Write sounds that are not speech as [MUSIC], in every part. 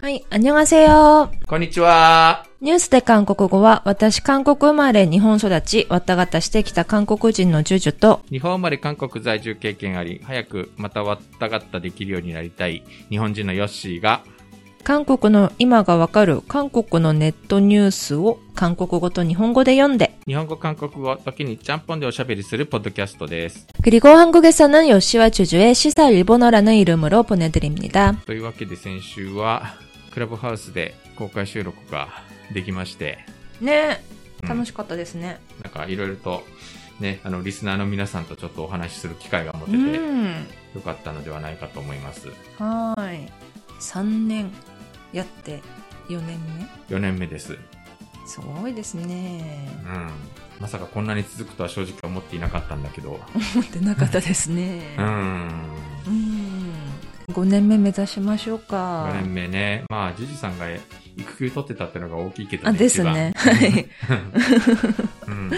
はい、안녕하세요。こんにちは。ニュースで韓国語は、私韓国生まれ日本育ち、わったがたしてきた韓国人のジュジュと、日本生まれ韓国在住経験あり、早くまたわったがったできるようになりたい日本人のヨッシーが、韓国の今がわかる韓国のネットニュースを韓国語と日本語で読んで、日本語、韓国語、時にちゃんぽんでおしゃべりするポッドキャストです。 그리고 한국에서는 요시와 주주의 시사 일본어라는 이름으로 보내드립니다. というわけで先週は、 クラブハウスで公開収録ができまして、ねうん楽しかったですね。なんかいろいろと、ね、あの、リスナーの皆さんとちょっとお話しする機会が持てうて、ん。よかったのではないかと思います。はーい。3年やって4年目？4年目です。すごいですね。うん。まさかこんなに続くとは正直思っていなかったんだけど、[LAUGHS] 思ってなかったですね。うん。うん。5年目目指しましょうか。4年目ね。まあ、ジュジさんが育休取ってたってのが大きいけどあ、ですね。は一い。番うん。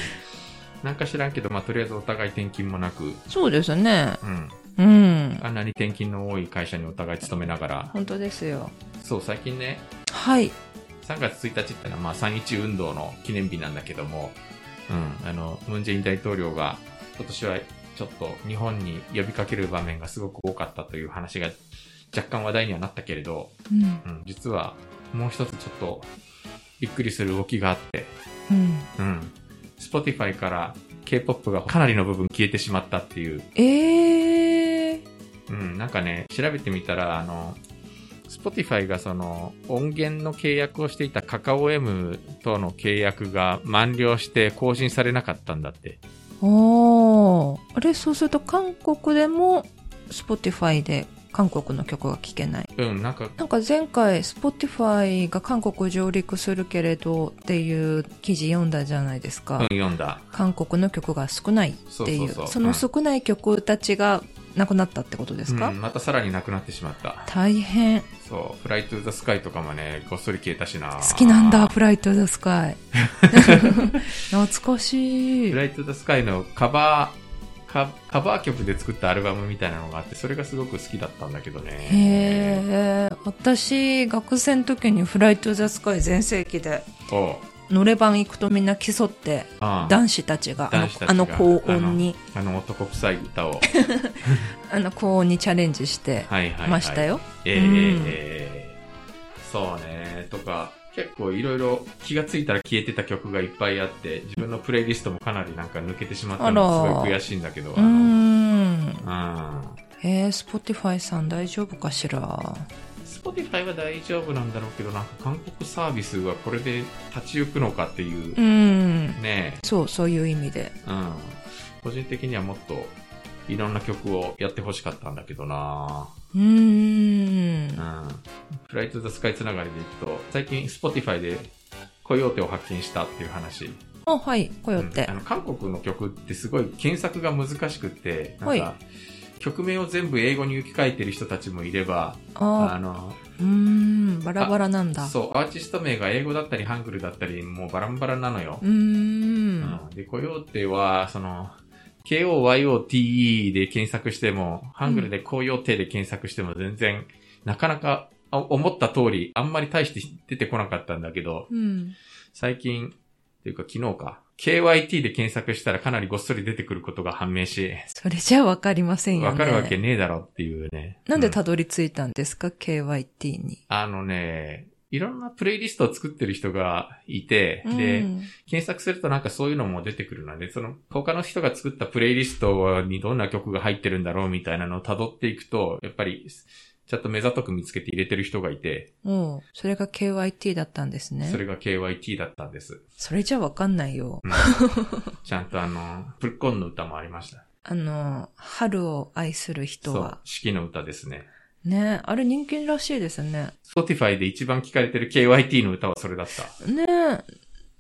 なんか知らんけど、まあ、とりあえずお互い転勤もなく、そうですね。うん。うん。あんなに転勤の多い会社にお互い勤めながら、本当ですよ。そう、最近ね、はい。3月1日ってのは、まあ、3.1運動の記念日なんだけども、うん、あの、ムンジェイン大統領が、今年はちょっと日本に呼びかける場面がすごく多かったという話が若干話題にはなったけれど、うん。うん、実はもう一つちょっとびっくりする動きがあって、うん。うん。Spotify から K-POP がかなりの部分消えてしまったっていう、えー。うん、なんかね、調べてみたら、あの、Spotify がその音源の契約をしていたカカオ M との契約が満了して更新されなかったんだって。おー。あれ、そうすると韓国でも Spotify で韓国の曲が聴けない？うん、なんか、なんか前回 Spotify が韓国上陸するけれどっていう記事読んだじゃないですか。うん、読んだ。韓国の曲が少ないっていう。そうそうそうの少ない曲たちがなくなったってことですか、うん、またさらになくなってしまった。大変。そう、フライトゥーザスカイとかもね、ごっそり消えたしな。好きなんだ、フライト・ザ・スカイ。[LAUGHS] 懐かしいフ。ライトゥーザスカイのカバー、カカバー曲で作ったアルバムみたいなのがあって、それがすごく好きだったんだけどね。へー私、学生の時にフライト・ザ・スカイ全盛期で、おうノレ版行くとみんな競って、男子たちが、あの高音に、あの男臭い歌を。[LAUGHS] あの高音にチャレンジしてはいはい、はい。ましたよ。ええうんええそうね。とか、結構いろいろ気がついたら消えてた曲がいっぱいあって、自分のプレイリストもかなりなんか抜けてしまったのがすごい悔しいんだけど。うーん。えー、 Spotify さん大丈夫かしら？うん。Spotify は大丈夫なんだろうけど、なんか韓国サービスはこれで立ち行くのかっていうう、ん。ねそう、そういう意味で。うん。個人的にはもっといろんな曲をやってほしかったんだけどなうーんう。ん。フライトザスカイつながりでいくと、最近 Spotify でコヨーテを発見したっていう話。あ、はい、こよってうんあ。の、韓国の曲ってすごい検索が難しくって、なんか、はい曲名を全部英語に置き換えてる人たちもいれば、ああの、うーん、バラバラなんだ。そう、アーティスト名が英語だったり、ハングルだったり、もうバランバラなのよう。ーん。うんで、コヨーテは、その、KOYOTE で検索しても、ハングルでコヨーテで検索しても全然、なかなかあ思った通り、あんまり大して出てこなかったんだけど、うん。最近、っていうか昨日か、KYT で検索したらかなりごっそり出てくることが判明し、それじゃわかりませんよね。わかるわけねえだろっていうね。なんでうたどり着いたんですか、?KYT に。あのね、いろんなプレイリストを作ってる人がいて、うで、ん検索するとなんかそういうのも出てくるので、その他の人が作ったプレイリストにどんな曲が入ってるんだろうみたいなのを辿っていくと、やっぱりちゃんと目ざとく見つけて入れてる人がいて、おうそれが KYT だったんですね。それが KYT だったんです。それじゃわかんないよ。うん [LAUGHS] ちゃんとあの、プルコンの歌もありました。あの、春を愛する人そうは。、四季の歌ですね。ねあれ人気らしいですね。Spotify で一番聴かれてる KYT の歌はそれだった。ね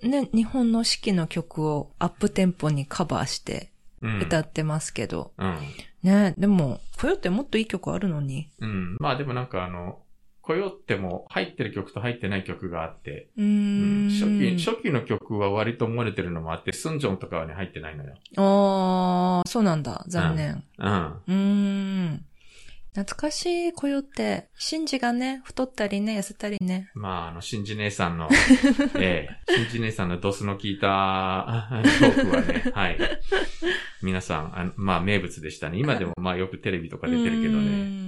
ね、日本の四季の曲をアップテンポにカバーしてうん。歌ってますけど。うん。ねでも、こよってもっといい曲あるのに。うん。まあでもなんかあの、コヨっても入ってる曲と入ってない曲があって、うんん。初期、初期の曲は割と漏れてるのもあって、スンジョンとかはね、入ってないのよ。ああ、そうなんだ。残念。うん。うーん。懐かしいコヨって、シンジがね、太ったりね、痩せたりね。まあ、あの、新次姉さんの、[LAUGHS] ええ、新次姉さんのドスの効いたあトークはね、[LAUGHS] はい。皆さん、あのまあ、名物でしたね。今でもまあ、よくテレビとか出てるけどね。ううんん。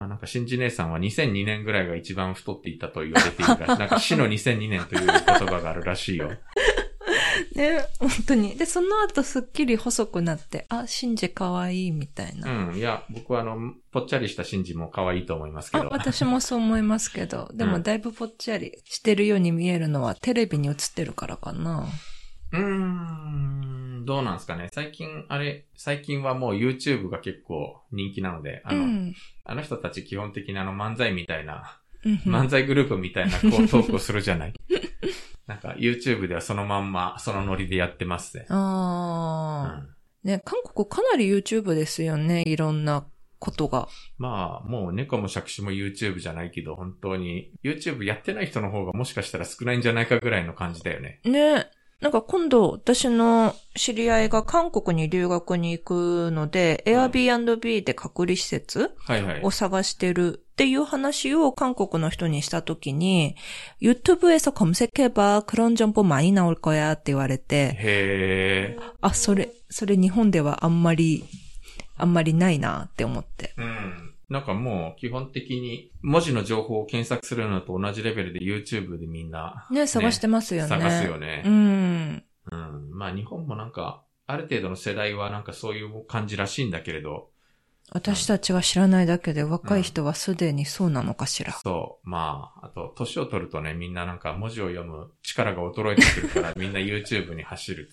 まあ、なんか、新次姉さんは2002年ぐらいが一番太っていたと言われているらしい。なんか、死の2002年という言葉があるらしいよ。[LAUGHS] ね、本当に。で、その後すっきり細くなって、あ、シンジ可愛いみたいな。うん。いや、僕はあの、ぽっちゃりした新次も可愛いと思いますけあ、ど。私もそう思いますけど、[LAUGHS] でもだいぶぽっちゃりしてるように見えるのはテレビに映ってるからかな。うーん、どうなんですかね。最近、あれ、最近はもう YouTube が結構人気なので、あの、うん。あの人たち基本的にあの漫才みたいな、うん漫才グループみたいなこうトークをするじゃない。[LAUGHS] なんか YouTube ではそのまんま、そのノリでやってますね。うああ、ん、ね、韓国かなり YouTube ですよね、いろんなことが。まあ、もう猫も杓子も YouTube じゃないけど、本当に YouTube やってない人の方がもしかしたら少ないんじゃないかぐらいの感じだよね。ね。なんか今度、私の知り合いが韓国に留学に行くので、うん Airbnb で隔離施設を。探してるっていう話を韓国の人にしたときに、유튜브에서 검색해봐. 그런 정보 많이 나올 거야. って言われて、へー。あ、それ、それ日本ではあんまり、あんまりないなって思って。うん。なんかもう基本的に文字の情報を検索するのと同じレベルで YouTube でみんなね、探してますよね。探すよねう。ん。うん。まあ日本もなんか、ある程度の世代はなんかそういう感じらしいんだけれど、 私たちが知らないだけで若い人はすでにそうなのかしら。そう。まあ、あと、年を取るとね、みんななんか文字を読む力が衰えてくるから、[LAUGHS] みんな YouTube に走る。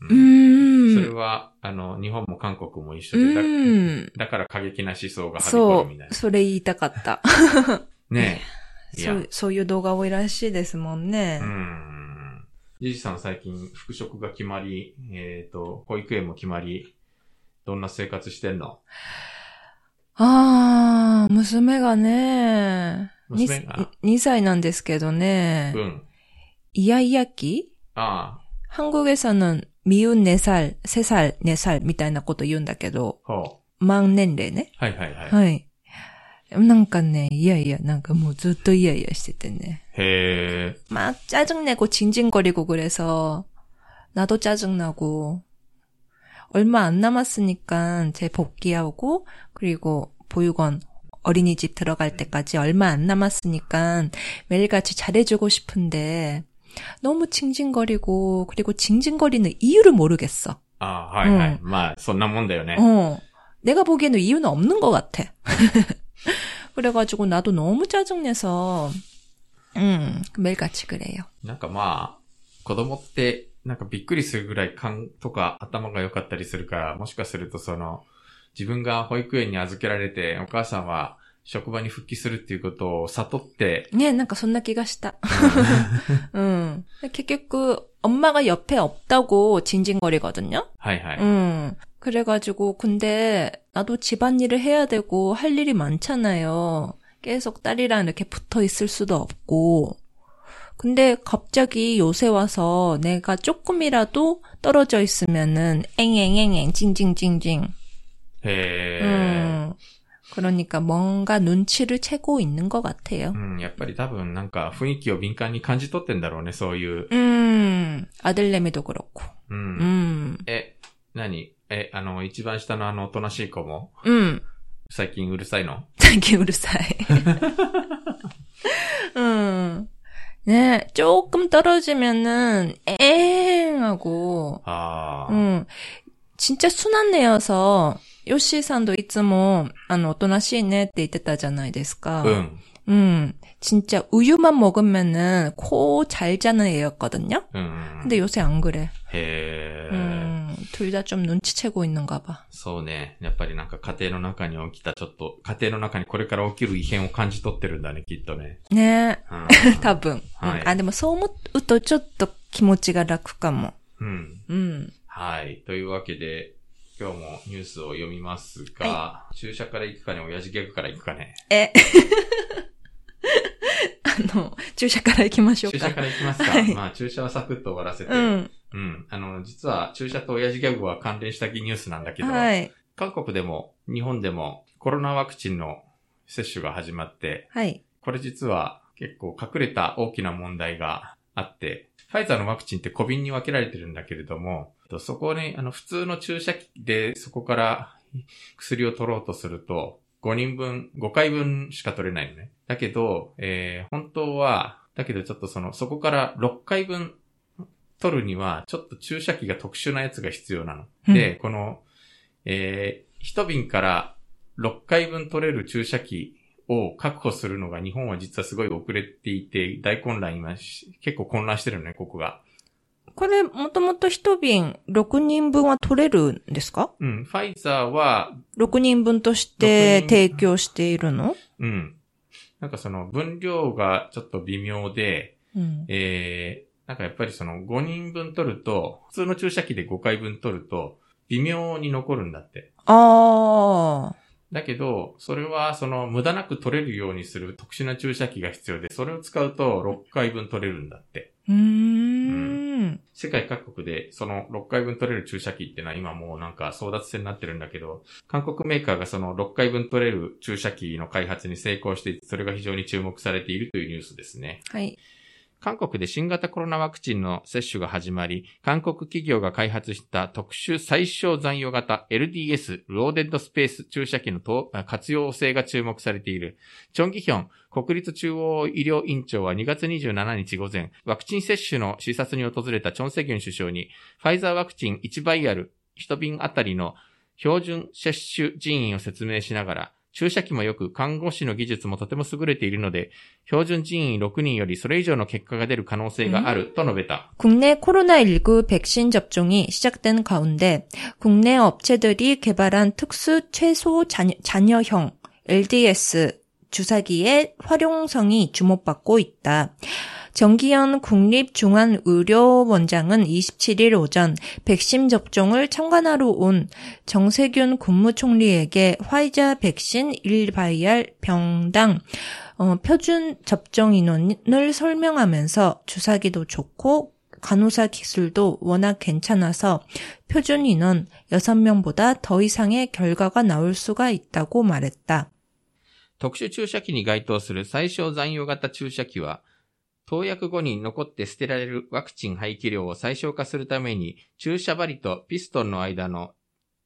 うん。ううんん。それは、あの、日本も韓国も一緒うで、だん。だから過激な思想がはびこそう、るみたいな。それ言いたかった。[LAUGHS] ねえ。[LAUGHS] そう、そういう動画多いらしいですもんねう。ん。じじさん最近復職が決まり、えっ、と、保育園も決まり、どんな生活してんのああ、娘がね、娘が 2, 歳なんですけどねう、ん。イヤイヤ期ああ、 한국에서는 미운 4살, 3살, 4살みたいなこと言うんだけど、ほ満年齢ね。う。はいはいはい。はい。なんかね、いやいや、なんかもうずっとイヤイヤしててね。へえ。 막 짜증내고 징징거리고 그래서 나도 짜증나고 얼마 안 남았으니까 제 복귀하고 그리고 보육원 어린이집 들어갈 때까지 얼마 안 남았으니까 매일같이 잘해주고 싶은데 너무 징징거리고 그리고 징징거리는 이유를 모르겠어. ああ、はいはい。うんまあ、そんなもんだよね。 어, 내가 보기에는 이유는 없는 것 같아. [LAUGHS] 그래가지고 나도 너무 짜증내서 음, 매일같이 그래요. なんかまあ、子供って、 なんかびっくりするぐらい勘とか頭が良かったりするから、もしかするとその、自分が保育園に預けられて、お母さんは職場に復帰するっていうことを悟って、ね、なんかそんな気がした。[LAUGHS] うん。結局, 엄마가 옆에 없다고 징징거리거든요? はいはい。 음. 그래가지고, 근데, 나도 집안일을 해야 되고, 할 일이 많잖아요. 계속 딸이랑 이렇게 붙어 있을 수도 없고. 근데 갑자기 요새 와서 내가 조금이라도 떨어져 있으면은, 앵앵앵앵, 징징징징. へえ。 음. 그러니까 뭔가 눈치를 채고 있는 것 같아요. うん、やっぱり多分なんか雰囲気を敏感に感じ取ってんだろうね、そういう。 음, 아들내미도 그렇고. うん。 음, え、何え、あの、一番下のあの、おとなしい子も、 음, 最近うるさいの 되게 우르사이. 음, 네, 조금 떨어지면은, 엥! 하고, ああ。 음, 진짜 순한 애여서, 요시산도 이츠모, 아, おとなしいねって言ってたじゃないですか. うん。 음, 진짜 우유만 먹으면은 코 잘 자는 애였거든요? うん。 근데 요새 안 그래. へえ。 음, 둘 다 좀 눈치채고 있는가 봐. そうね。やっぱりなんか家庭の中に起きたちょっと、家庭の中にこれから起きる異変を感じ取ってるんだね、きっとね。 네, うん。多分。[LAUGHS] はいあ、でもそう思うとちょっと気持ちが楽かも。うん。うん。はい。というわけで、今日もニュースを読みますが、注射から行くかね、親父ギャグから行くかね。え、 [LAUGHS] [LAUGHS] あの、注射から行きましょうか。注射から行きますか。はいまあ、注射はサクッと終わらせて。うん。うん。あの、実は、注射と親父ギャグは関連したニュースなんだけど、はい。韓国でも日本でもコロナワクチンの接種が始まって、はい。これ実は結構隠れた大きな問題があって、ファイザーのワクチンって小瓶に分けられてるんだけれども、そこに、あの、普通の注射器でそこから薬を取ろうとすると、5人分、5回分しか取れないのね。だけど、えー本当は、だけどちょっとその、そこから6回分取るには、ちょっと注射器が特殊なやつが必要なの。うんで、この、えー、一瓶から6回分取れる注射器を確保するのが日本は実はすごい遅れていて、大混乱今し、結構混乱してるのね、ここが。これ、もともと一瓶6人分は取れるんですか？うん、ファイザーは、?6 人分として6人提供しているの？うん。なんかその分量がちょっと微妙で、うん。えー、なんかやっぱりその5人分取ると、普通の注射器で5回分取ると、微妙に残るんだって。ああ。だけど、それはその無駄なく取れるようにする特殊な注射器が必要で、それを使うと6回分取れるんだって。うーん。世界各国でその6回分取れる注射器ってのは今もうなんか争奪戦になってるんだけど、韓国メーカーがその6回分取れる注射器の開発に成功して、それが非常に注目されているというニュースですね。はい。韓国で新型コロナワクチンの接種が始まり、韓国企業が開発した特殊最小残余型 LDS ローデッドスペース注射器の活用性が注目されている。チョンギヒョン国立中央医療院長は2月27日午前、ワクチン接種の視察に訪れたチョンセギュン首相に、ファイザーワクチン1バイアル1瓶あたりの標準接種人員を説明しながら、注射器もよく看護師の技術もとても優れているので、標準人員6人よりそれ以上の結果が出る可能性があると述べた。 국내 코로나19 백신 접종이 시작된 가운데 국내 업체들이 개발한 특수 최소 잔- 잔여형 LDS 주사기의 활용성이 주목받고 있다. 정기현 국립중앙의료원장은 27일 오전 백신 접종을 참관하러 온 정세균 국무총리에게 화이자 백신 1바이알 병당 어, 표준 접종 인원을 설명하면서 주사기도 좋고 간호사 기술도 워낙 괜찮아서 표준 인원 6명보다 더 이상의 결과가 나올 수가 있다고 말했다. 特殊注射器に該当する最小残余型注射器は、 投薬後に残って捨てられるワクチン廃棄量を最小化するために、注射針とピストンの間の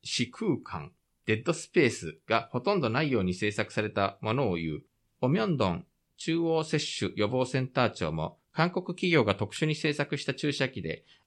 死空間、デッドスペースがほとんどないように製作されたものを言う。オミョンドン中央接種予防センター長も、韓国企業が特殊に製作した注射器で、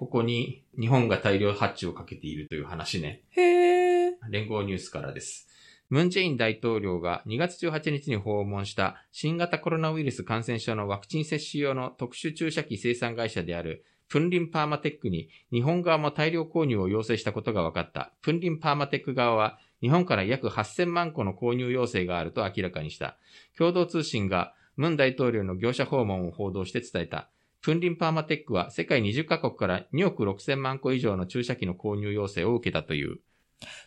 ここに日本が大量発注をかけているという話ね。 해, 連合ニュースからです。ムン・ジェイン大統領が2月18日に訪問した新型コロナウイルス感染症のワクチン接種用の特殊注射器生産会社であるプンリンパーマテックに日本側も大量購入を要請したことが分かった。プンリンパーマテック側は日本から約8000万個の購入要請があると明らかにした。共同通信がムン大統領の業者訪問を報道して伝えた。 プンリンパーマテックは世界20カ国から2億6000万個以上の注射器の購入要請を受けたという。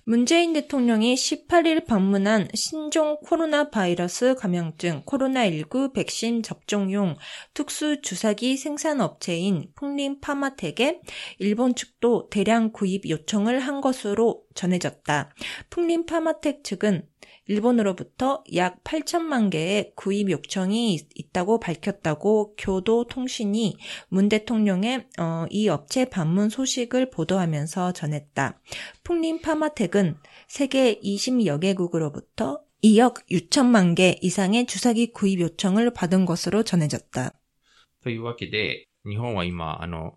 문재인 대통령이 18일 방문한 신종 코로나 바이러스 감염증 코로나19 백신 접종용 특수 주사기 생산 업체인 풍림 파마텍에 일본 측도 대량 구입 요청을 한 것으로 전해졌다. 풍림 파마텍 측은 일본으로부터 약 8천만 개의 구입 요청이 있- 있다고 밝혔다고 교도통신이 문 대통령의 어, 이 업체 방문 소식을 보도하면서 전했다. 풍림 파마텍은 세계 20여 개국으로부터 2억 6천만 개 이상의 주사기 구입 요청을 받은 것으로 전해졌다. というわけで、日本は今、あの、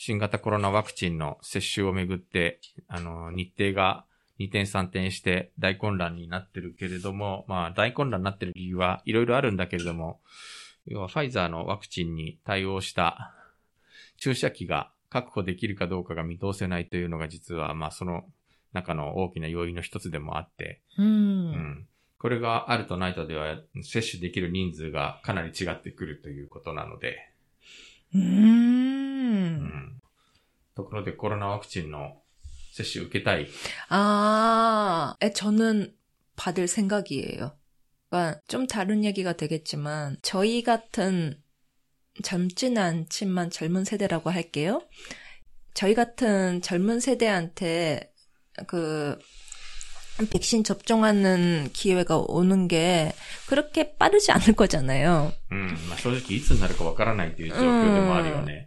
新型コロナワクチンの接種をめぐって、あの、日程が二転三転して大混乱になってるけれども、まあ大混乱になってる理由はいろいろあるんだけれども、要はファイザーのワクチンに対応した注射器が確保できるかどうかが見通せないというのが実は、まあその中の大きな要因の一つでもあって、う。うんん。これがあるとないとでは接種できる人数がかなり違ってくるということなので、 음. 음. ところでコロナワクチンの接種受けたい。 아, 에, 저는 받을 생각이에요. 그러니까 좀 다른 얘기가 되겠지만, 저희 같은 젊지는 않지만 젊은 세대라고 할게요. 저희 같은 젊은 세대한테 그, 백신 접종하는 기회가 오는 게 그렇게 빠르지 않을 거잖아요. うん。まあ正直いつになるかわからないという状況でもあるよね。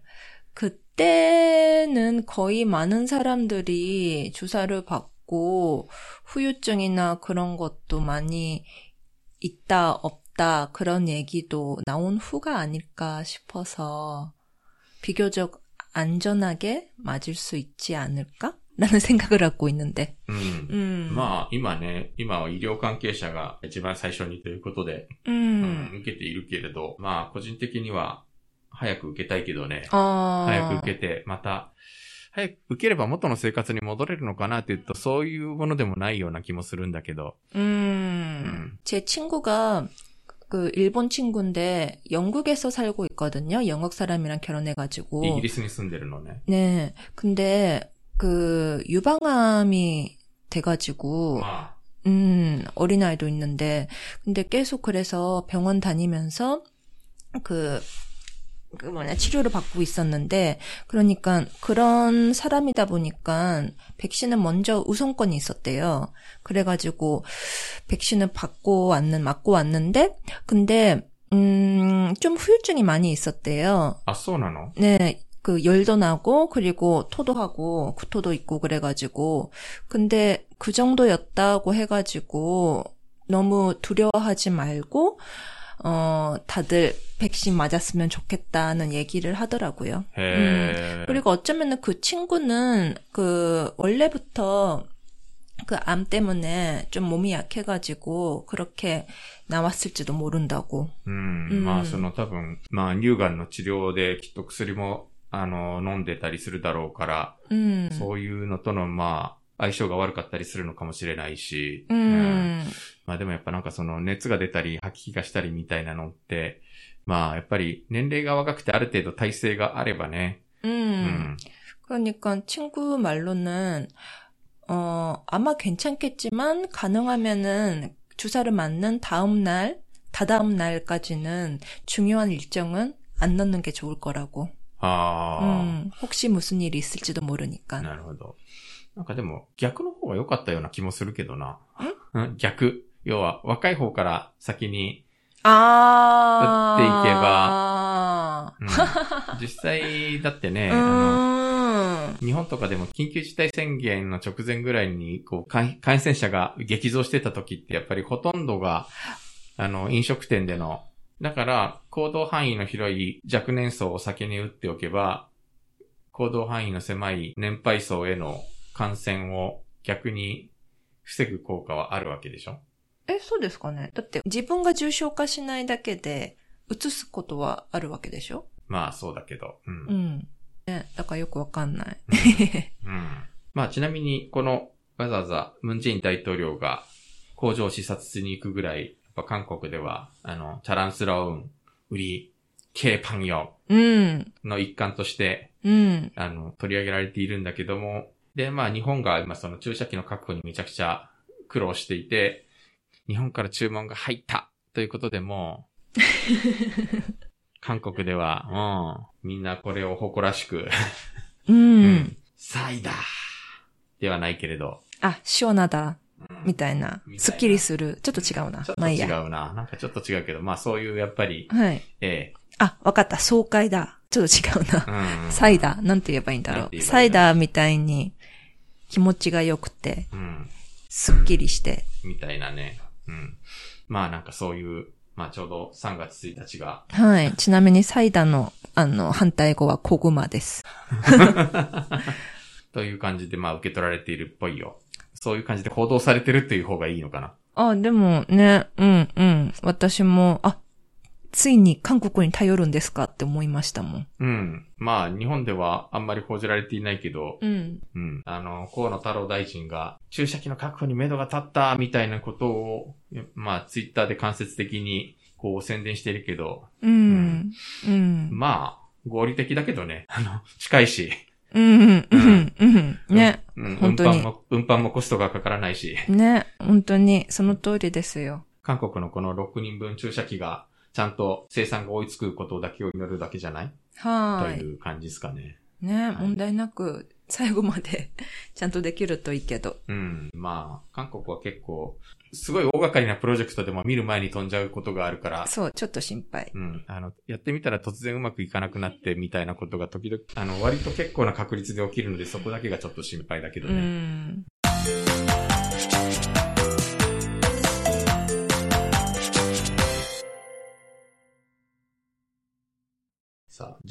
그때는 거의 많은 사람들이 주사를 받고 후유증이나 그런 것도 많이 있다, 없다, 그런 얘기도 나온 후가 아닐까 싶어서 비교적 안전하게 맞을 수 있지 않을까? 라는 [LAUGHS] 생각을 하고 있는데. うん。 음. まあ今ね、今は医療関係者が一番最初にということで、う 음. ん受けているけれど、まあ個人的には 早く受けたいけどね。 아. 早く受けて、また、早く受ければ元の生活に戻れるのかなって言うと、そういうものでもないような気もするんだけど。 음. 음. 제 친구가 그 일본 친구인데 영국에서 살고 있거든요. 영국 사람이랑 결혼해가지고. イギリスに住んでるのね。 네. 근데 그 유방암이 돼가지고 まあ、 음 어린아이도 있는데 근데 계속 그래서 병원 다니면서 그, 그 뭐냐 치료를 받고 있었는데 그러니까 그런 사람이다 보니까 백신은 먼저 우선권이 있었대요. 그래가지고 백신을 받고 왔는 맞고 왔는데 근데 음좀 후유증이 많이 있었대요. 아쏘나노. 네. 그 열도 나고 그리고 토도 하고 구토도 있고 그래가지고 근데 그 정도였다고 해가지고 너무 두려워하지 말고 어 다들 백신 맞았으면 좋겠다는 얘기를 하더라고요. へえ。 그리고 어쩌면은 그 친구는 그 원래부터 그 암 때문에 좀 몸이 약해가지고 그렇게 나왔을지도 모른다고. うん。うんまあ、その多分、まあ、乳がんの治療できっと薬も、あの、飲んでたりするだろうから、 음. そういうのとの、まあ、 相性が悪かったりするのかもしれないし、 음. まあでもやっぱなんかその熱が出たり吐き気がしたりみたいなのって、まあやっぱり年齢が若くてある程度体制があればね、 음. うん。 그러니까 친구 말로는 어 아마 괜찮겠지만 가능하면은 주사를 맞는 다음 날, 다다음 날까지는 중요한 일정은 안 넣는 게 좋을 거라고. ああ、 음, 혹시 무슨 일이 있을지도 모르니까. なるほど。 なんかでも逆の方が良かったような気もするけどな。ん？逆。要は若い方から先に、 아. うん実際だってね、あの 음. 日本とかでも緊急事態宣言の直前ぐらいに、こう、感感染者が激増してた時って、やっぱりほとんどが、あの、飲食店での、だから、行動範囲の広い若年層を先に打っておけば、行動範囲の狭い年配層への感染を逆に防ぐ効果はあるわけでしょ？え、そうですかね。だって自分が重症化しないだけで、移すことはあるわけでしょ？まあ、そうだけど。うんうん。ね、だからよくわかんない。うん。[LAUGHS] まあちなみに、この、わざわざ、ムンジェイン大統領が工場を視察しに行くぐらい、やっぱ韓国では、あの、チャランスラウン、売り、ケーパンヨうん。の一環として、うん。あの、取り上げられているんだけども、で、まあ日本が今その注射器の確保にめちゃくちゃ苦労していて、日本から注文が入ったということでも、[LAUGHS] 韓国では、うん、みんなこれを誇らしく、う。うんサイダーではないけれど、あ、シオナだ。うんみたいなすっきりする。ちょっと違うなちょっ。と。違うな。なんかちょっと違うけど、まあそういうやっぱり、はい。えあ、わかった。爽快だ。ちょっと違うえな。うん。サイダー。なんて言えばいいんだろう。サイダーみたいに気持ちが良くて、うん。すっきりして。みたいなね。うん。まあなんかそういう、まあちょうど3月1日が、はい。ちなみにサイダーの、あの、反対語はコグマです。[LAUGHS] という感じでまあ受け取られているっぽいよ。そういう感じで報道されてるっていう方がいいのかな。あ、でもね、うん、うん。私も、あ、ついに韓国に頼るんですかって思いましたもん。うん。まあ日本ではあんまり報じられていないけど、うん。うん。あの、河野太郎大臣が注射器の確保に目処が立ったみたいなことを、まあツイッターで間接的にこう宣伝してるけど、うん。うん。まあ合理的だけどね。あの、近いし。うん、うん、うん、うん。ね。うん。本当に運搬も、運搬もコストがかからないし。ね。本当に、その通りですよ。韓国のこの6人分注射器がちゃんと生産が追いつくことだけを祈るだけじゃない？はとい。いう感じですかね。ね、問題なく、最後までちゃんとできるといいけど。うん。まあ、韓国は結構、すごい大掛かりなプロジェクトでも見る前に飛んじゃうことがあるから、そう、ちょっと心配。うん。あの、やってみたら突然うまくいかなくなってみたいなことが時々、あの、割と結構な確率で起きるので、そこだけがちょっと心配だけどうね。ん。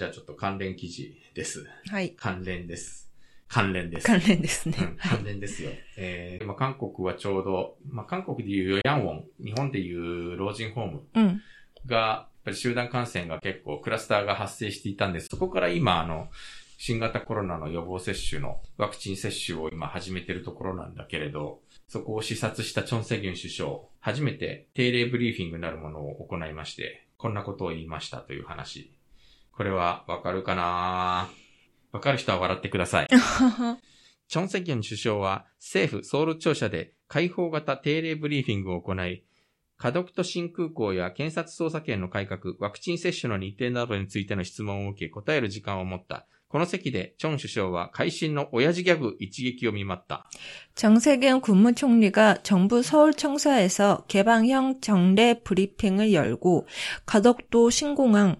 じゃあちょっと関連記事です。はい。関連です。関連です。関連ですね。うん、関連ですよ。えー、まあ、韓国はちょうど、まあ、韓国でいうヨヤンウォン、日本でいう老人ホームうん。が、やっぱり集団感染が結構クラスターが発生していたんです。そこから今、あの、新型コロナの予防接種のワクチン接種を今始めてるところなんだけれど、そこを視察したチョンセギュン首相、初めて定例ブリーフィングなるものを行いまして、こんなことを言いましたという話。これはわかるかなわかる人は笑ってください。[LAUGHS] チョンセギョン首相は政府ソウル庁舎で開放型定例ブリーフィングを行い、家族都新空港や検察捜査権の改革、ワクチン接種の日程などについての質問を受け答える時間を持った。この席でチョン首相は会心の親父ギャグ一撃を見舞った。 정세균 국무총리가 정부 서울청사에서 개방형 정례 브리핑을 열고 가덕도 신공항,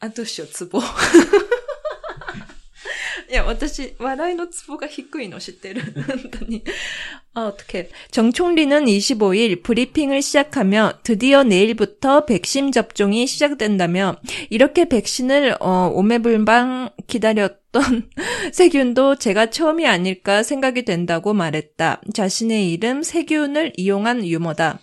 아도쇼ツボ. 야, 私, 와라이노 츠보가 低いの知ってる. 그랬더니, 아, [LAUGHS] 어떡해. 정 총리는 25일 브리핑을 시작하며 드디어 내일부터 백신 접종이 시작된다며 이렇게 백신을 어, 오매불망 기다렸던 [LAUGHS] 세균도 제가 처음이 아닐까 생각이 된다고 말했다. 자신의 이름 세균을 이용한 유머다.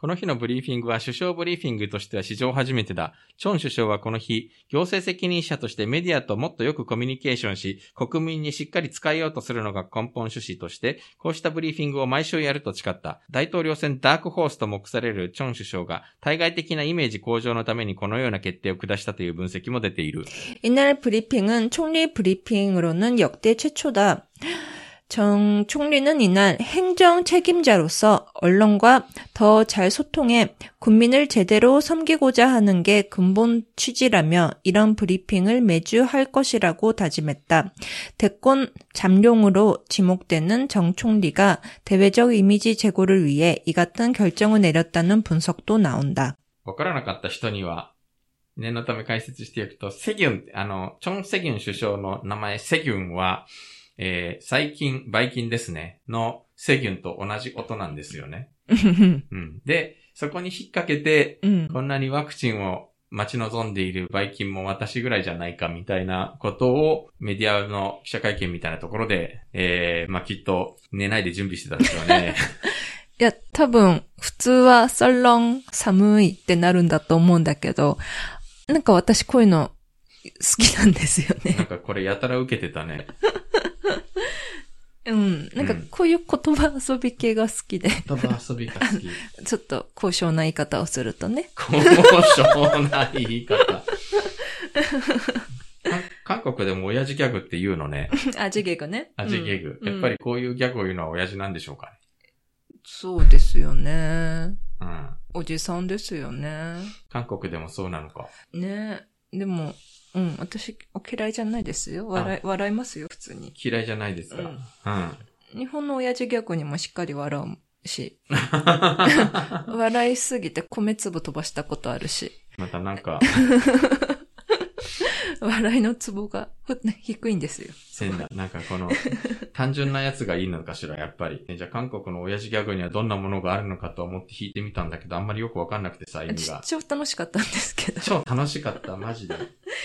この日のブリーフィングは首相ブリーフィングとしては史上初めてだ。チョン首相はこの日、行政責任者としてメディアともっとよくコミュニケーションし、国民にしっかり使いようとするのが根本趣旨として、こうしたブリーフィングを毎週やると誓った。大統領選ダークホースと目されるチョン首相が、対外的なイメージ向上のためにこのような決定を下したという分析も出ている。 이날 브리핑은 총리 브리핑으로는 역대 최초다. 정 총리는 이날 행정 책임자로서 언론과 더 잘 소통해 국민을 제대로 섬기고자 하는 게 근본 취지라며 이런 브리핑을 매주 할 것이라고 다짐했다. 대권 잠룡으로 지목되는 정 총리가 대외적 이미지 제고를 위해 이 같은 결정을 내렸다는 분석도 나온다. わからなかった人には、念のため解説しておくと、セギュン、あの、チョン・セギュン首相の名前、セギュンは、 えー、細菌、バイ菌ですね、のセギュンと同じ音なんですよね。うん、で、そこに引っ掛けて、うん、こんなにワクチンを待ち望んでいるバイキンも私ぐらいじゃないかみたいなことをメディアの記者会見みたいなところで、えー、まあ、きっと寝ないで準備してたんですよね。[LAUGHS] いや、多分、普通はサロン寒いってなるんだと思うんだけど、なんか私こういうの好きなんですよね。なんかこれやたら受けてたね。うん。なんかこういう言葉遊び系が好きで、言葉遊びが好き。[LAUGHS] ちょっと高尚な言い方をするとね。高尚な言い方。か韓国でも親父ギャグって言うのね。[LAUGHS] 味ゲがね。味ギャグ。うんやっぱりこういうギャグを言うのは親父なんでしょうかね。そうですよね。うん。おじさんですよね。韓国でもそうなのか。ねでも、うん、私、お嫌いじゃないですよ。笑い、笑いますよ、普通に。嫌いじゃないですか。ううんん。日本の親父ギャグにもしっかり笑うし、[LAUGHS] 笑いすぎて米粒飛ばしたことあるし、またなんか、[LAUGHS] [LAUGHS] 笑いのツボがふ低いんですよ。変な、なんかこの、単純なやつがいいのかしら、やっぱり。えじゃあ韓国の親父ギャグにはどんなものがあるのかと思って弾いてみたんだけど、あんまりよくわかんなくてさ、意味が。超楽しかったんですけど、超楽しかった、マジで。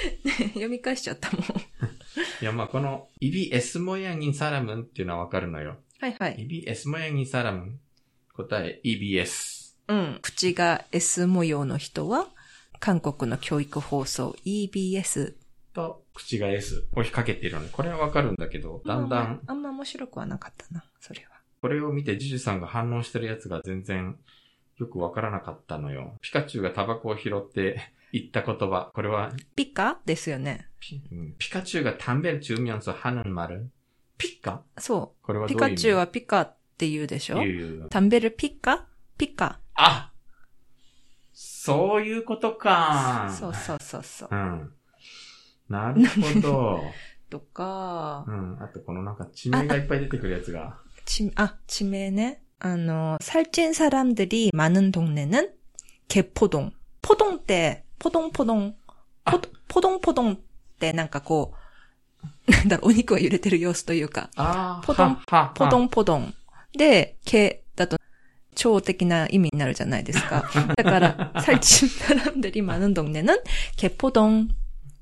[LAUGHS] 読み返しちゃったもん。[LAUGHS] いや、まあこの、イビエスモヤンギンサラムンっていうのはわかるのよ。はいはい。イビエスモヤンギンサラムン。答え、EBS。うん。口が S 模様の人は、韓国の教育放送 EBS。と、口が S をかけているので、これはわかるんだけど、だんだん、あんま面白くはなかったな、それは。これを見てジュジュさんが反応してるやつが全然よくわからなかったのよ。ピカチュウがタバコを拾って[LAUGHS] 言った言葉。これは、ピカですよね。ピうんピカチュウが담배를주면서하는말은ピカそう。これはどういう意味ピカチュウはピカって言うでしょ言う言うタンベルピカピカ。あそういうことか。そうそうそうそう。うん。 なるほど。[LAUGHS] とかう、ん。あとこのなんか地名がいっぱい出てくるやつが。지, 아, 지매네. 아, 너, 살찐 사람들이 많은 동네는 개포동. 포동 때, 포동포동, 포, 포동포동 때, なんかこう、なんだろう、お肉が揺れてる様子というか、ああ、ポトンはははポドンポドン。で、毛だと、超的な意味になるじゃないですか。だから、살찐 사람들이 많은 동네는 개포동.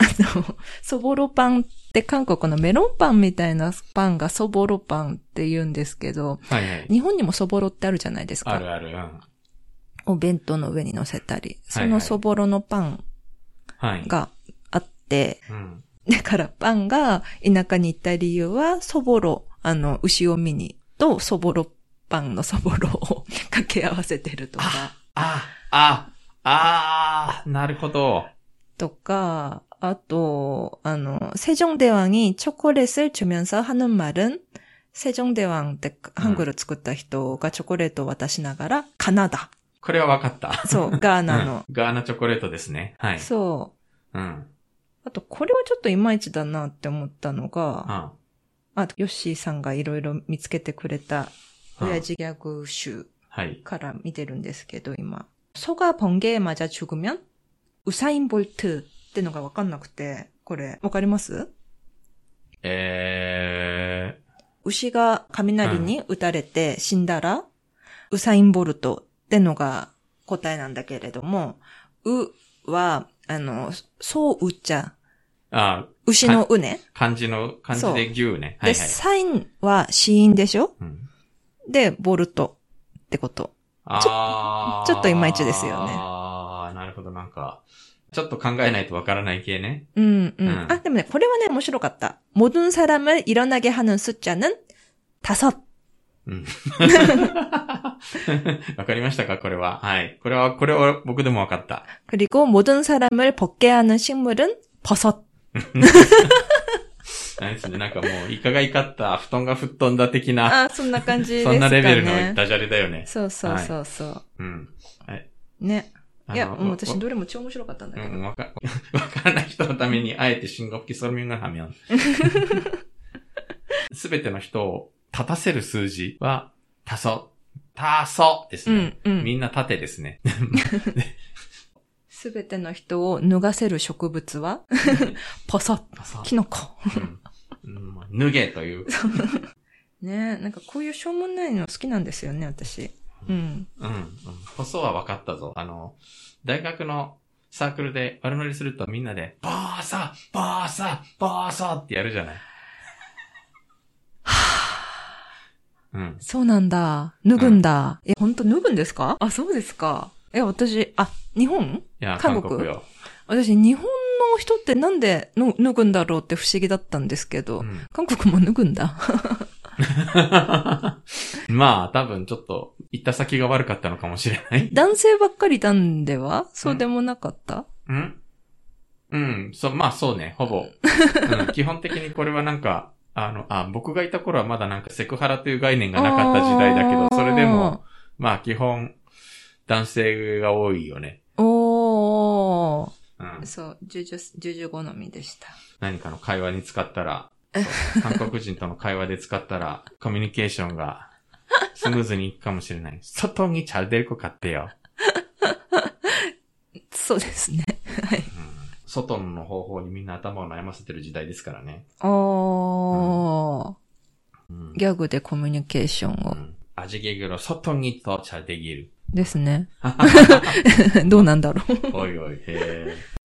あの、そぼろパンって韓国のメロンパンみたいなパンがそぼろパンって言うんですけど、はいはい。日本にもそぼろってあるじゃないですか。あるある、うん。お弁当の上に乗せたり。そのそぼろのパンはい。があって、うん。だからパンが田舎に行った理由は、そぼろ、あの、牛を見に、とそぼろパンのそぼろを掛け合わせてるとか。あ、あ、あー、なるほど。とか、あと、あの、세종대왕이チョコレートを주면서하는말은、세종대왕ってハングル作った人がチョコレートを渡しながら、カナダ。これは分かった。そう、ガーナの。うんガーナチョコレートですね。はい。そう。うん。あと、これはちょっといまいちだなって思ったのが、ああと、ヨッシーさんがいろいろ見つけてくれた、親父ギャグ集はい。から見てるんですけど、今。소가번개에맞아죽으면、ウサイン・ボルト ってのがわかんなくて、これ、わかります？え牛が雷に打たれて死んだら、ウサイン・ボルトってのが答えなんだけれども、うは、あの、そううっちゃ、ー、あ牛のうね。漢字の、漢字で牛ね。はで、いはい。サインは死因でしょ？うん。で、ボルトってこと。あー。ちょっといまいちですよね。ああ、なるほど、なんか、ちょっと考えないとわからない系ね。うん、うん、うんあ、でもね、これはね、面白かった。모든사람을일어나게하는숫자는 다섯。うん。わかりましたかこれは。はい。これは、これは僕でもわかった。 그리고모든사람을벗게하는식물은버섯。[LAUGHS] 何ですね。なんかもう、イカが怒った、布団が吹っ飛んだ的な、あ、そんな感じですかそね。んなレベルのダジャレだよね。そうそうそうそう。うん。はい。ね。 いや、もう私わどれも超面白かったんだけど。うん、わか、[LAUGHS] わからない人のために、あえて進学期ソルミングハミョン。[LAUGHS] すべての人を立たせる数字は、多素。多素ですうね。ん、うん。みんな縦ですね。[LAUGHS] すべての人を脱がせる植物は、ポソッ、多素キノコ。脱げという。ねなんかこういうしょうもないの好きなんですよね、私。うん。うん。うん。細は分かったぞ。あの、大学のサークルで悪乗りするとみんなで、バーサバーサバーサってやるじゃない？うん。そうなんだ。脱ぐんだ。え、本当脱ぐんですか？あ、そうですか。え、私、あ、日本？いや、韓国？韓国よ。私、日本の人ってなんでの脱ぐんだろうって不思議だったんですけど、うん韓国も脱ぐんだ。[LAUGHS] まあ、多分ちょっと、行った先が悪かったのかもしれない。男性ばっかりなんでは？そうでもなかった、うん？うん、そう、まあそうね、ほぼ。[LAUGHS] うん、基本的にこれはなんか、あの、あ、僕がいた頃はまだなんかセクハラという概念がなかった時代だけど、それでも、まあ基本、男性が多いよね。おー。うん。そう、ジュジュ、ジュジュ好みでした。何かの会話に使ったら、韓国人との会話で使ったら、コミュニケーションがスムーズにいくかもしれない。外にちゃでるル買ってよ。[LAUGHS] そうですね。はい。外の方法にみんな頭を悩ませてる時代ですからね。おー。うん、ギャグでコミュニケーションを。味、うん、ギャグの外にとちゃできる。ですね。[LAUGHS] [LAUGHS] どうなんだろうおいおい、へー。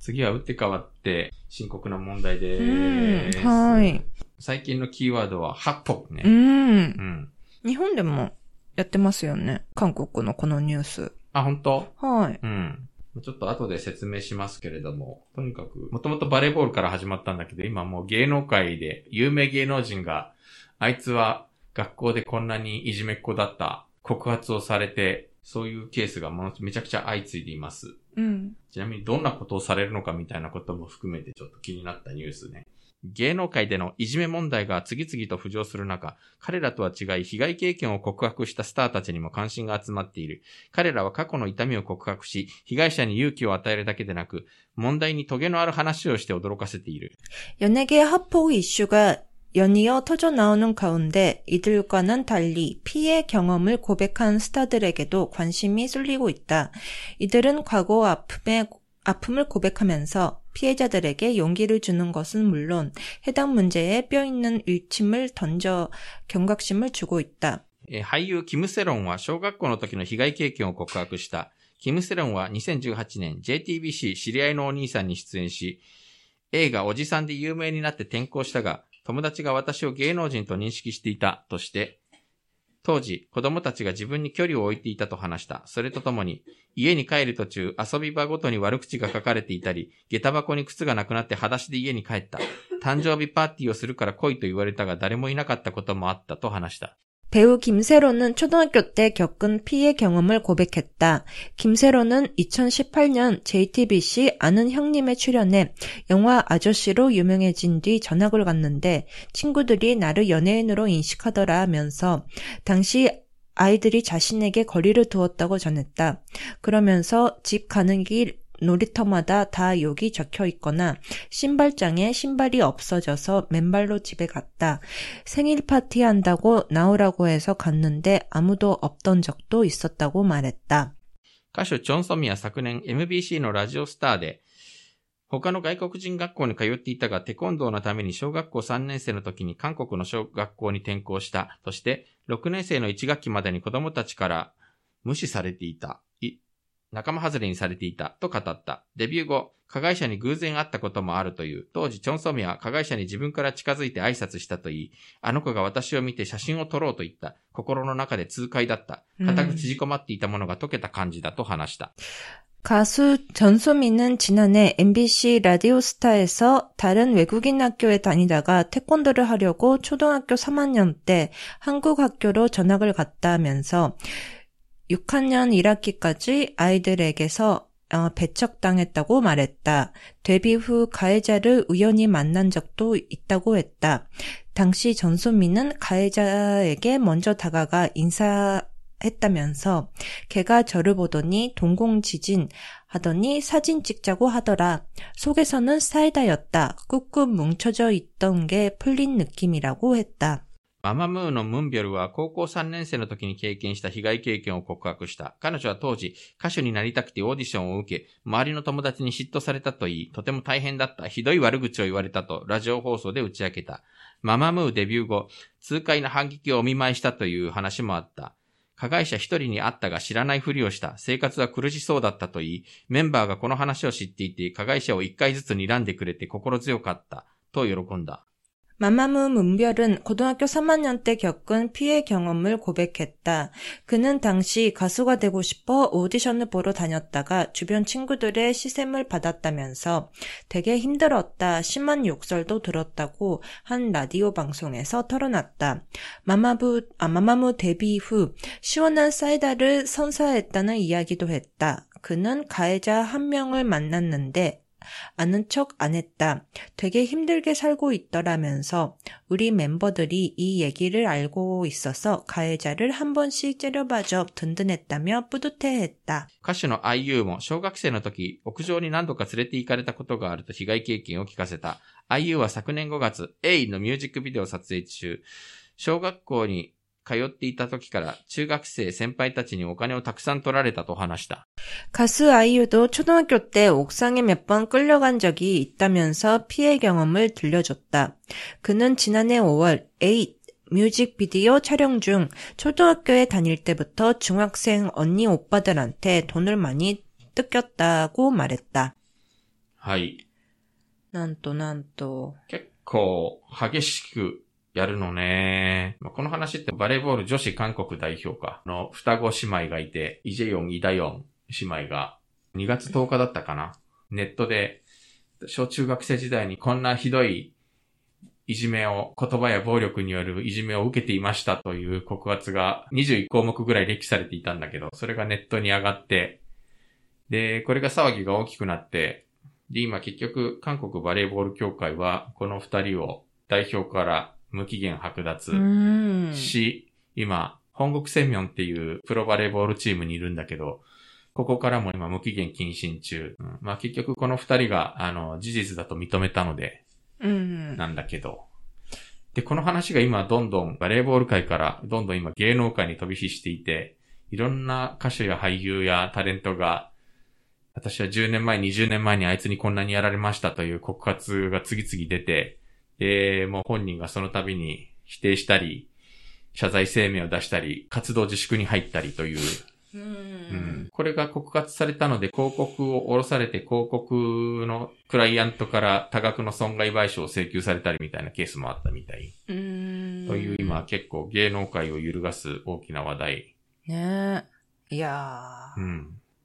次は打って変わって深刻な問題でうんす。。はい。最近のキーワードはハッポクね。うん。うん。日本でもやってますよね。韓国のこのニュース。あ、本当？はい。うん。ちょっと後で説明しますけれども、とにかく、もともとバレーボールから始まったんだけど、今もう芸能界で有名芸能人が、あいつは学校でこんなにいじめっ子だった、告発をされて、そういうケースがものめちゃくちゃ相次いでいます。うん。ちなみにどんなことをされるのかみたいなことも含めてちょっと気になったニュースね。芸能界でのいじめ問題が次々と浮上する中、彼らとは違い被害経験を告白したスターたちにも関心が集まっている。彼らは過去の痛みを告白し、被害者に勇気を与えるだけでなく、問題にトゲのある話をして驚かせている。 연예계 합폭 이슈가 연이어 터져 나오는 가운데 이들과는 달리 피해 경험을 고백한 스타들에게도 관심이 쏠리고 있다. 이들은 과거 아픔의 아픔을 고백하면서 피해자들에게 용기를 주는 것은 물론 해당 문제에 뼈있는 일침을 던져 경각심을 주고 있다. えー俳優キム・セロンは小学校の時の被害経験を告白した。キム・セロンは2018年 JTBC 知り合いのお兄さんに出演し、映画おじさんで有名になって転校したが、 友達が私を芸能人と認識していたとして、当時、子供たちが自分に距離を置いていたと話した。それとともに、家に帰る途中、遊び場ごとに悪口が書かれていたり、下駄箱に靴がなくなって裸足で家に帰った。誕生日パーティーをするから来いと言われたが誰もいなかったこともあったと話した。 배우 김세로는 초등학교 때 겪은 피해 경험을 고백했다. 김세로는 2018년 JTBC 아는 형님에 출연해 영화 아저씨로 유명해진 뒤 전학을 갔는데 친구들이 나를 연예인으로 인식하더라 하면서 당시 아이들이 자신에게 거리를 두었다고 전했다. 그러면서 집 가는 길 놀이터마다 다 욕이 적혀 있거나 신발장에 신발이 없어져서 맨발로 집에 갔다. 생일 파티 한다고 나오라고 해서 갔는데 아무도 없던 적도 있었다고 말했다. 歌手チョン・ソミは昨年 MBC のラジオスターで、他の外国人学校に通っていたが、テコンドーのために小学校3年生の時に韓国の小学校に転校したとして、6年生の1学期までに子供たちから無視されていた、い 仲間外れにされていたと語った。デビュー後、加害者に偶然会ったこともあるという。当時、チョン・ソミは加害者に自分から近づいて挨拶したといい、あの子が私を見て写真を撮ろうと言った。心の中で痛快だった。固く縮こまっていたものが溶けた感じだと話した。 가수 전소민은 지난해 MBC 라디오스타에서 다른 외국인 학교에 다니다가 태권도를 하려고 초등학교 3학년 때 한국 학교로 전학을 갔다면서 6학년 1학기까지 아이들에게서 어, 배척당했다고 말했다. 데뷔 후 가해자를 우연히 만난 적도 있다고 했다. 당시 전소민은 가해자에게 먼저 다가가 인사했다면서 걔가 저를 보더니 동공지진 하더니 사진 찍자고 하더라. 속에서는 사이다였다. 꾹꾹 뭉쳐져 있던 게 풀린 느낌이라고 했다. ママムーのムンビョルは高校3年生の時に経験した被害経験を告白した。彼女は当時、歌手になりたくてオーディションを受け、周りの友達に嫉妬されたと言い、とても大変だった、ひどい悪口を言われたと、ラジオ放送で打ち明けた。ママムーデビュー後、痛快な反撃をお見舞いしたという話もあった。加害者一人に会ったが知らないふりをした。生活は苦しそうだったと言い、メンバーがこの話を知っていて、加害者を一回ずつ睨んでくれて心強かった。と喜んだ。 마마무 문별은 고등학교 3학년 때 겪은 피해 경험을 고백했다. 그는 당시 가수가 되고 싶어 오디션을 보러 다녔다가 주변 친구들의 시샘을 받았다면서 되게 힘들었다, 심한 욕설도 들었다고 한 라디오 방송에서 털어놨다. 마마부, 아, 마마무 데뷔 후 시원한 사이다를 선사했다는 이야기도 했다. 그는 가해자 한 명을 만났는데 아는 척 안 했다. 되게 힘들게 살고 있더라면서 우리 멤버들이 이 얘기를 알고 있어서 가해자를 한 번씩 째려봐줘 든든했다며 뿌듯해했다. 歌手の IU も小学生の時、屋上に何度か連れて行かれたことがあると被害経験を聞かせた。IU は昨年5月、A のミュージックビデオを撮影中、小学校に 通っていた時から中学生先輩たちにお金をたくさん取られたと話した。 가수 아이유도 초등학교 때 옥상에 몇 번 끌려간 적이 있다면서 피해 경험을 들려줬다. 그는 지난해 5월 8 뮤직비디오 촬영 중 초등학교에 다닐 때부터 중학생 언니 오빠들한테 돈을 많이 뜯겼다고 말했다. はい。なんとなんと。結構激しく やるのね。まあこの話ってバレーボール女子韓国代表か。の、双子姉妹がいて、イジェヨン、イダヨン姉妹が2月10日だったかな。ネットで、小中学生時代にこんなひどいいじめを、言葉や暴力によるいじめを受けていましたという告発が21項目ぐらい歴史されていたんだけど、それがネットに上がって、で、これが騒ぎが大きくなって、で、今結局、韓国バレーボール協会は、この二人を代表から無期限剥奪うん。し、今、本国セミョンっていうプロバレーボールチームにいるんだけど、ここからも今無期限謹慎中。うんまあ結局この二人が、あの、事実だと認めたので、うん。なんだけど。で、この話が今どんどんバレーボール界からどんどん今芸能界に飛び火していて、いろんな歌手や俳優やタレントが、私は10年前、20年前にあいつにこんなにやられましたという告発が次々出て、で、もう本人がその度に否定したり、謝罪声明を出したり、活動自粛に入ったりという。うん、これが告発されたので、広告を下ろされて、広告のクライアントから多額の損害賠償を請求されたりみたいなケースもあったみたい。うん、という今結構芸能界を揺るがす大きな話題。ねえ。いやー。うん。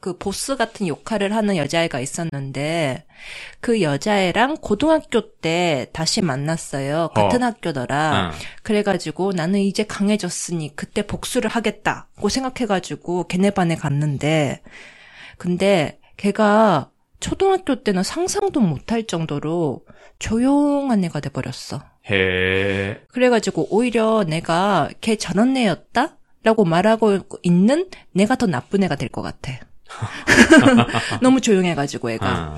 그 보스 같은 역할을 하는 여자애가 있었는데 그 여자애랑 고등학교 때 다시 만났어요. 어. 같은 어. 학교더라. 어. 그래가지고 나는 이제 강해졌으니 그때 복수를 하겠다고 생각해가지고 걔네 반에 갔는데 근데 걔가 초등학교 때는 상상도 못할 정도로 조용한 애가 돼버렸어. 해. 그래가지고 오히려 내가 걔 전원내였다? 라고 말하고 있는 내가 더 나쁜 애가 될 것 같아. [LAUGHS] 너무 조용해가지고 애 가.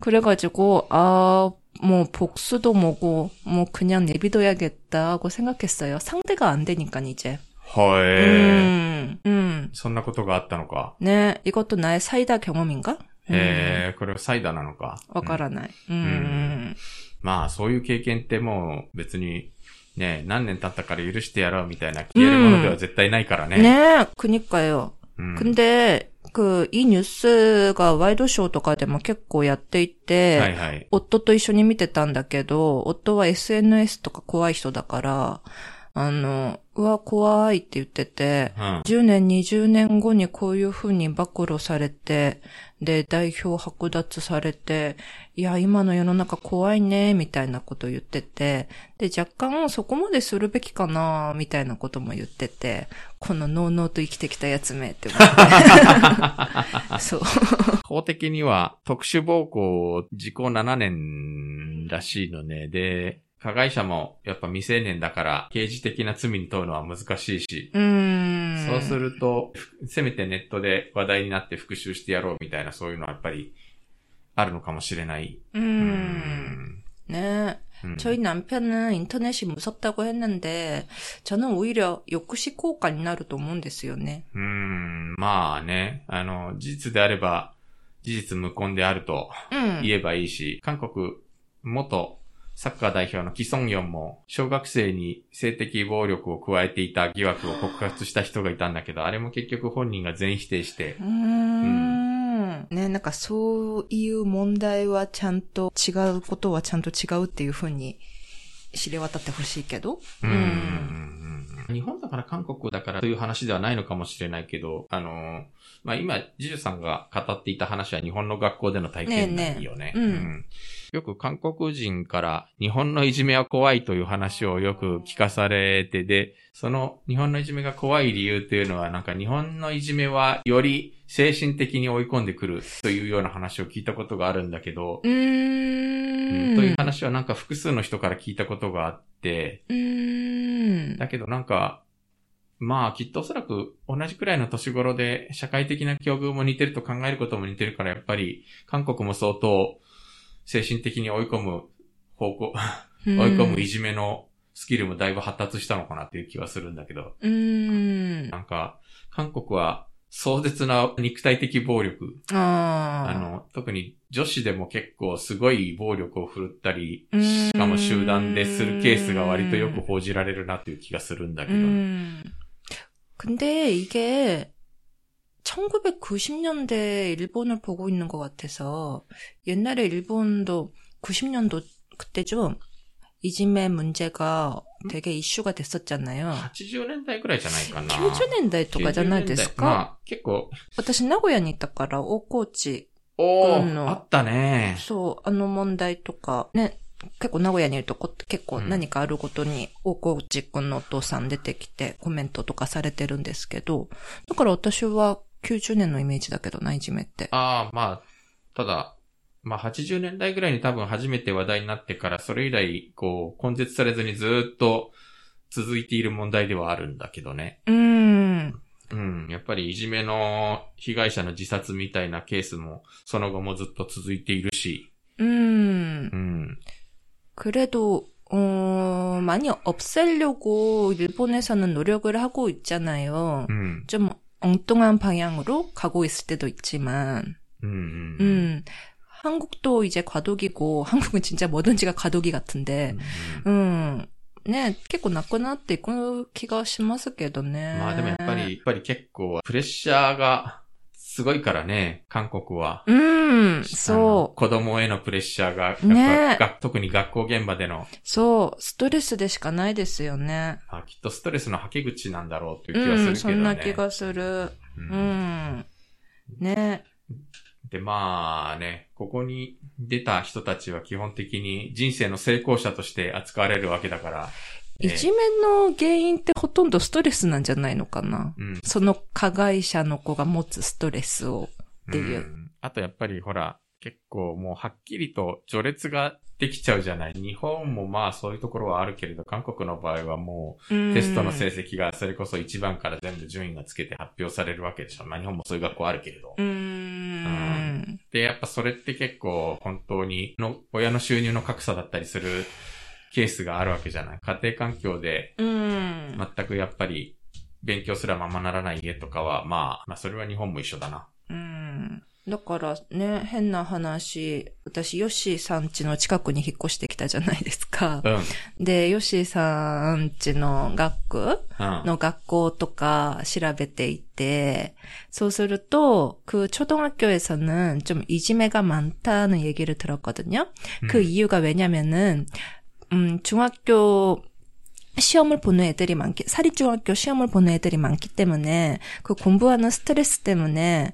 그래가지고 아 뭐 복수도 뭐고 뭐 그냥 내비둬야겠다고 생각했어 요. 상대가 안 되니까 이 제. 헐. 음, 음. そんなことがあったのか。ね、이것도 나의 사이다 경험인 가? えー、これはサイダーなのか。わからない。うん。うん、まあ、そういう経験ってもう別に、ね、何年経ったから許してやろうみたいな消えるものでは絶対ないからね。うん、ねえ、그니까 요。 음. 근데 くいいニュースがワイドショーとかでも結構やっていて、はいはい、夫と一緒に見てたんだけど、夫は SNS とか怖い人だから、あの、うわ、怖いって言ってて、うん、10年、20年後にこういうふうに暴露されて、で、代表剥奪されて、いや、今の世の中怖いね、みたいなこと言ってて、で、若干そこまでするべきかな、みたいなことも言ってて、このノーノーと生きてきたやつめって思って。[LAUGHS] そう。法的には特殊暴行時効7年らしいのね。で、加害者もやっぱ未成年だから刑事的な罪に問うのは難しいし、うん。そうすると、せめてネットで話題になって復讐してやろうみたいなそういうのはやっぱりあるのかもしれない。うん。ね。 음. 저희 남편은 인터넷이 무섭다고 했는데 저는 오히려 욕구効果になると思うんですよね. 음, まあね,あの,事実であれば事実無根であると言えばいいし、韓国元サッカー代表のキソンヨンも、小学生に性的暴力を加えていた疑惑を告発した人がいたんだけど、あれも結局本人が全否定してう、ーん。ね、なんかそういう問題はちゃんと違うことはちゃんと違うっていうふうに知れ渡ってほしいけど。うんうんうんうん日本だから韓国だからという話ではないのかもしれないけど、あの、まあ、今、ジュジュさんが語っていた話は日本の学校での体験談よね。ねえねえうんよく韓国人から日本のいじめは怖いという話をよく聞かされてで、その日本のいじめが怖い理由っていうのはなんか日本のいじめはより精神的に追い込んでくるというような話を聞いたことがあるんだけど、ううんーん。という話はなんか複数の人から聞いたことがあって、うーん。だけどなんか、まあきっとおそらく同じくらいの年頃で社会的な境遇も似てると考えることも似てるからやっぱり韓国も相当精神的に追い込む方向、[LAUGHS] 追い込むいじめのスキルもだいぶ発達したのかなっていう気はするんだけど。うん。なんか、韓国は壮絶な肉体的暴力。あの、特に女子でも結構すごい暴力を振るったり、しかも集団でするケースが割とよく報じられるなっていう気がするんだけど。근데 이게 1990년대 일본을 보고 있는 것 같아서 옛날에 일본도 90년도 그때죠. 이지메 문제가 되게 이슈가 됐었잖아요. 80年代くらいじゃないかな。 90年代とかじゃないです90年代かまあ、結構、私名古屋にいたから大河内おー、うんのあったね。そう、あの問題とか、ね、結構名古屋にいるとこ結構うん何かあるごとに、大河内くんのお父さん出てきてコメントとかされてるんですけど、だから私は 90年のイメージだけどな、いじめって。ああ、まあ、ただ、まあ80年代ぐらいに多分初めて話題になってから、それ以来、こう、根絶されずにずっと続いている問題ではあるんだけどね。うん。うん。やっぱりいじめの被害者の自殺みたいなケースも、その後もずっと続いているし。うん。うん。그래 도、 많이없애려고일본에서는노력을하고있잖아요 음. 좀 엉뚱한 방향으로 가고 있을 때도 있지만, うん。うん。 음, 한국도 이제 과도기고, 한국은 [LAUGHS] 진짜 뭐든지가 과도기 같은데, うんうん。ね、結構なくなっていく気がしますけどね。まあでもやっぱり、やっぱり結構、プレッシャーが すごいからね、韓国は。うん、そ子供へのプレッシャーが、ねが特に学校現場での、う。そう。ストレスでしかないですよね。まあ、きっとストレスの吐き口なんだろうというう気はするん、けどね。そんな気がする。ううんん。ね。で、まあね、ここに出た人たちは基本的に人生の成功者として扱われるわけだから。いじめの原因ってほとんどストレスなんじゃないのかな。うん。その加害者の子が持つストレスを。っていうんあとやっぱりほら、結構もうはっきりと序列ができちゃうじゃない。日本もまあそういうところはあるけれど、韓国の場合はもうテストの成績がそれこそ1番から全部順位がつけて発表されるわけでしょ。まあ日本もそういう学校あるけれど。うーん。で、やっぱそれって結構本当にの親の収入の格差だったりするケースがあるわけじゃない。家庭環境でうん。全くやっぱり勉強すらままならない家とかは、まあ、まあそれは日本も一緒だな。うん。だからね、変な話、私、ヨッシーさん家の近くに引っ越してきたじゃないですか。うん。で、ヨッシーさん家の学区うん。の学校とか調べていて、そうすると, 그 초등학교에서는 좀 이지매가 많다는 얘기를 들었거든요. 그 이유가 왜냐면은, 음, 중학교 시험을 보는 애들이 많기, 사립중학교 시험을 보는 애들이 많기 때문에, 그 공부하는 스트레스 때문에,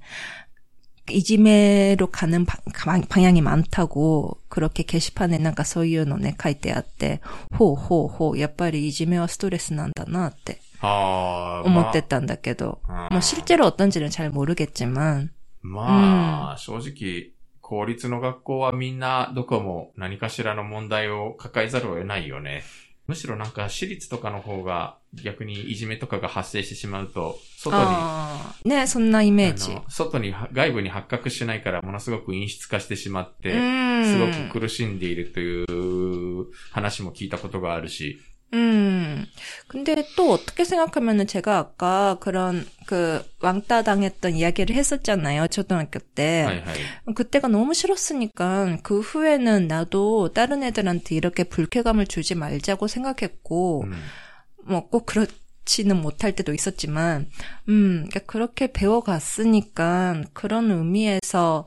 이지매로 가는 방, 방향이 많다고 그렇게 게시판에なんかそういうのね書いてあってほうほうほうやっぱりいじめはストレスなんだなってああ、思ってたんだけど、まあまあ、실제로어떤지는잘모르겠지만 まあ、正直、 公立の学校はみんなどこも何かしらの問題を抱えざるを得ないよね。むしろなんか私立とかの方が逆にいじめとかが発生してしまうと、外に。ね、そんなイメージ外に、外部に発覚しないからものすごく陰湿化してしまって、うんすごく苦しんでいるという話も聞いたことがあるし、 음. 근데 또 어떻게 생각하면은 제가 아까 그런 그 왕따 당했던 이야기를 했었잖아요. 초등학교 때. 하이, 하이. 어, 그때가 너무 싫었으니까 그 후에는 나도 다른 애들한테 이렇게 불쾌감을 주지 말자고 생각했고 음. 뭐꼭 그렇 지는 못할 때도 있었지만, 음, 그러니까 그렇게 배워갔으니까 그런 의미에서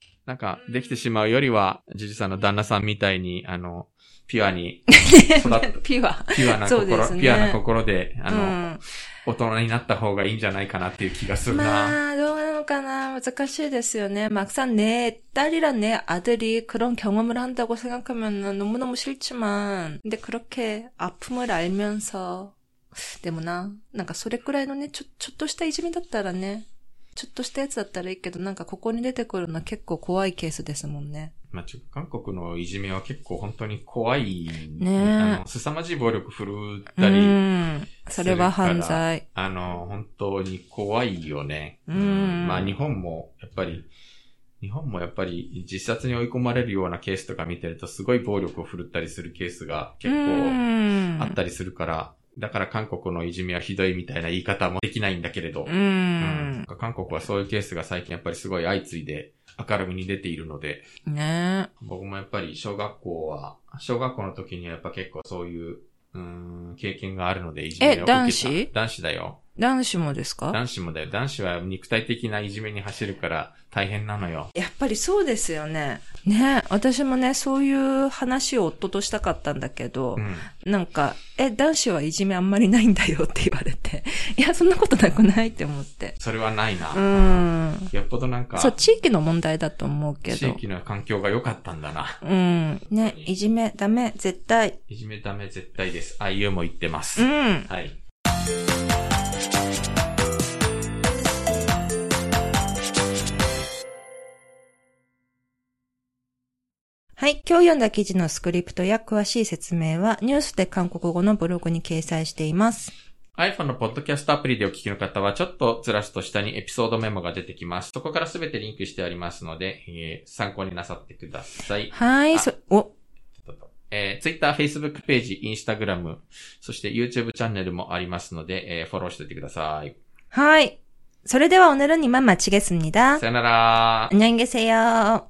なんか、できてしまうよりは、ジュジさんの旦那さんみたいに、あの、ピュアに、[LAUGHS] 育っピュア。ピュアな心、そうですねピュアな心で、あの、うん大人になった方がいいんじゃないかなっていう気がするな。 마, どうなのかな難しいですよね. 막상 내 딸이랑 내 아들이 그런 경험을 한다고 생각하면 너무너무 싫지만, 근데 그렇게 아픔을 알면서, でもな、なんかそれくらいのね、ちょ、ちょっとしたいじめだったらね、 ちょっとしたやつだったらいいけど、なんかここに出てくるのは結構怖いケースですもんね。まあ、ちょ韓国のいじめは結構本当に怖い。ねえあの、凄まじい暴力振るっうたり、ん。それは犯罪。あの、本当に怖いよね。うんまあ、日本も、やっぱり、日本もやっぱり自殺に追い込まれるようなケースとか見てると、すごい暴力を振るったりするケースが結構うんあったりするから、だから韓国のいじめはひどいみたいな言い方もできないんだけれど、ううんん。韓国はそういうケースが最近やっぱりすごい相次いで明るみに出ているので、ね僕もやっぱり小学校は、小学校の時にはやっぱ結構そういう、うーん、経験があるので、いじめを受けた。男子男子だよ。男子もですか？男子もだよ。男子は肉体的ないじめに走るから大変なのよ。やっぱりそうですよね。ね私もね、そういう話を夫としたかったんだけど、うん。なんか、え、男子はいじめあんまりないんだよって言われて、[LAUGHS] いや、そんなことなくないって思って。それはないな。うん。よっぽどなんか、そう、地域の問題だと思うけど。地域の環境が良かったんだな。うん。ね、いじめダメ、絶対。いじめダメ絶対です。あいうも言ってます。うん。はい。はい。今日読んだ記事のスクリプトや詳しい説明はニュースで韓国語のブログに掲載しています。 iPhone のポッドキャストアプリでお聞きの方は、ちょっとずらすと下にエピソードメモが出てきます。そこからすべてリンクしてありますので、えー参考になさってください。はい。あそ、お、えー、Twitter、Facebook ページ、Instagram、そして YouTube チャンネルもありますので、えーフォローしておいてください。はい。それでは오늘은이만마치겠습니다 さよなら。 안녕히 계세요.